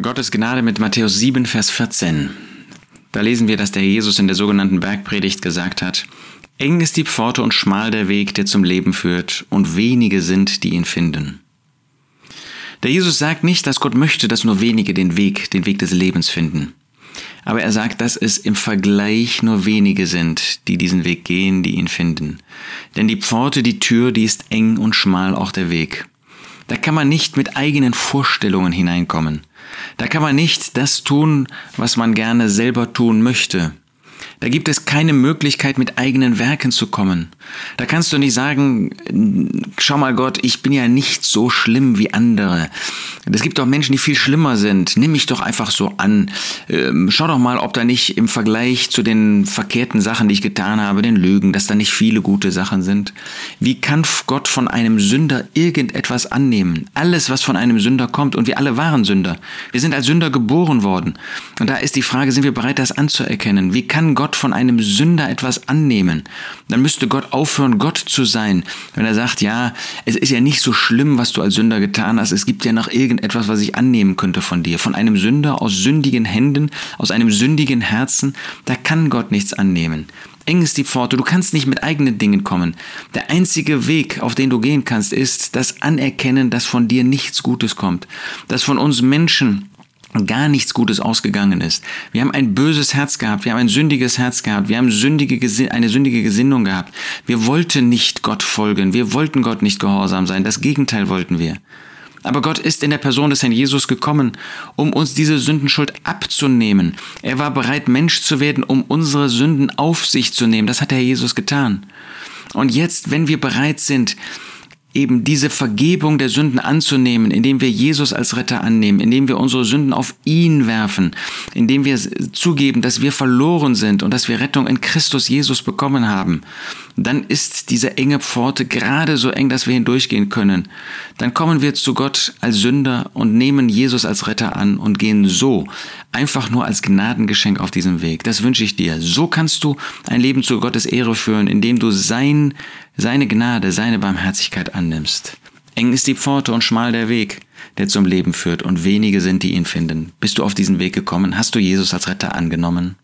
Gottes Gnade mit Matthäus 7, Vers 14. Da lesen wir, dass der Jesus in der sogenannten Bergpredigt gesagt hat, Eng ist die Pforte und schmal der Weg, der zum Leben führt, und wenige sind, die ihn finden. Der Jesus sagt nicht, dass Gott möchte, dass nur wenige den Weg, den Weg des Lebens finden. Aber er sagt, dass es im Vergleich nur wenige sind, die diesen Weg gehen, die ihn finden. Denn die Pforte, die Tür, die ist eng und schmal auch der Weg. Da kann man nicht mit eigenen Vorstellungen hineinkommen. Da kann man nicht das tun, was man gerne selber tun möchte. Da gibt es keine Möglichkeit, mit eigenen Werken zu kommen. Da kannst du nicht sagen, schau mal Gott, ich bin ja nicht so schlimm wie andere. Es gibt auch Menschen, die viel schlimmer sind. Nimm mich doch einfach so an. Ähm, schau doch mal, ob da nicht im Vergleich zu den verkehrten Sachen, die ich getan habe, den Lügen, dass da nicht viele gute Sachen sind. Wie kann Gott von einem Sünder irgendetwas annehmen? Alles, was von einem Sünder kommt, und wir alle waren Sünder. Wir sind als Sünder geboren worden. Und da ist die Frage, sind wir bereit, das anzuerkennen? Wie kann Gott von einem Sünder etwas annehmen? Dann müsste Gott aufhören, Gott zu sein. Wenn er sagt, ja, es ist ja nicht so schlimm, was du als Sünder getan hast. Es gibt ja noch irgend irgendetwas, was ich annehmen könnte von dir, von einem Sünder aus sündigen Händen, aus einem sündigen Herzen, da kann Gott nichts annehmen. Eng ist die Pforte, du kannst nicht mit eigenen Dingen kommen. Der einzige Weg, auf den du gehen kannst, ist das Anerkennen, dass von dir nichts Gutes kommt, dass von uns Menschen gar nichts Gutes ausgegangen ist. Wir haben ein böses Herz gehabt, wir haben ein sündiges Herz gehabt, wir haben sündige, eine sündige Gesinnung gehabt. Wir wollten nicht Gott folgen, wir wollten Gott nicht gehorsam sein, das Gegenteil wollten wir. Aber Gott ist in der Person des Herrn Jesus gekommen, um uns diese Sündenschuld abzunehmen. Er war bereit, Mensch zu werden, um unsere Sünden auf sich zu nehmen. Das hat der Herr Jesus getan. Und jetzt, wenn wir bereit sind, eben diese Vergebung der Sünden anzunehmen, indem wir Jesus als Retter annehmen, indem wir unsere Sünden auf ihn werfen, indem wir zugeben, dass wir verloren sind und dass wir Rettung in Christus Jesus bekommen haben, dann ist diese enge Pforte gerade so eng, dass wir hindurchgehen können. Dann kommen wir zu Gott als Sünder und nehmen Jesus als Retter an und gehen so einfach nur als Gnadengeschenk auf diesem Weg. Das wünsche ich dir. So kannst du ein Leben zu Gottes Ehre führen, indem du sein, seine Gnade, seine Barmherzigkeit annimmst. Eng ist die Pforte und schmal der Weg, der zum Leben führt, und wenige sind, die ihn finden. Bist du auf diesen Weg gekommen? Hast du Jesus als Retter angenommen?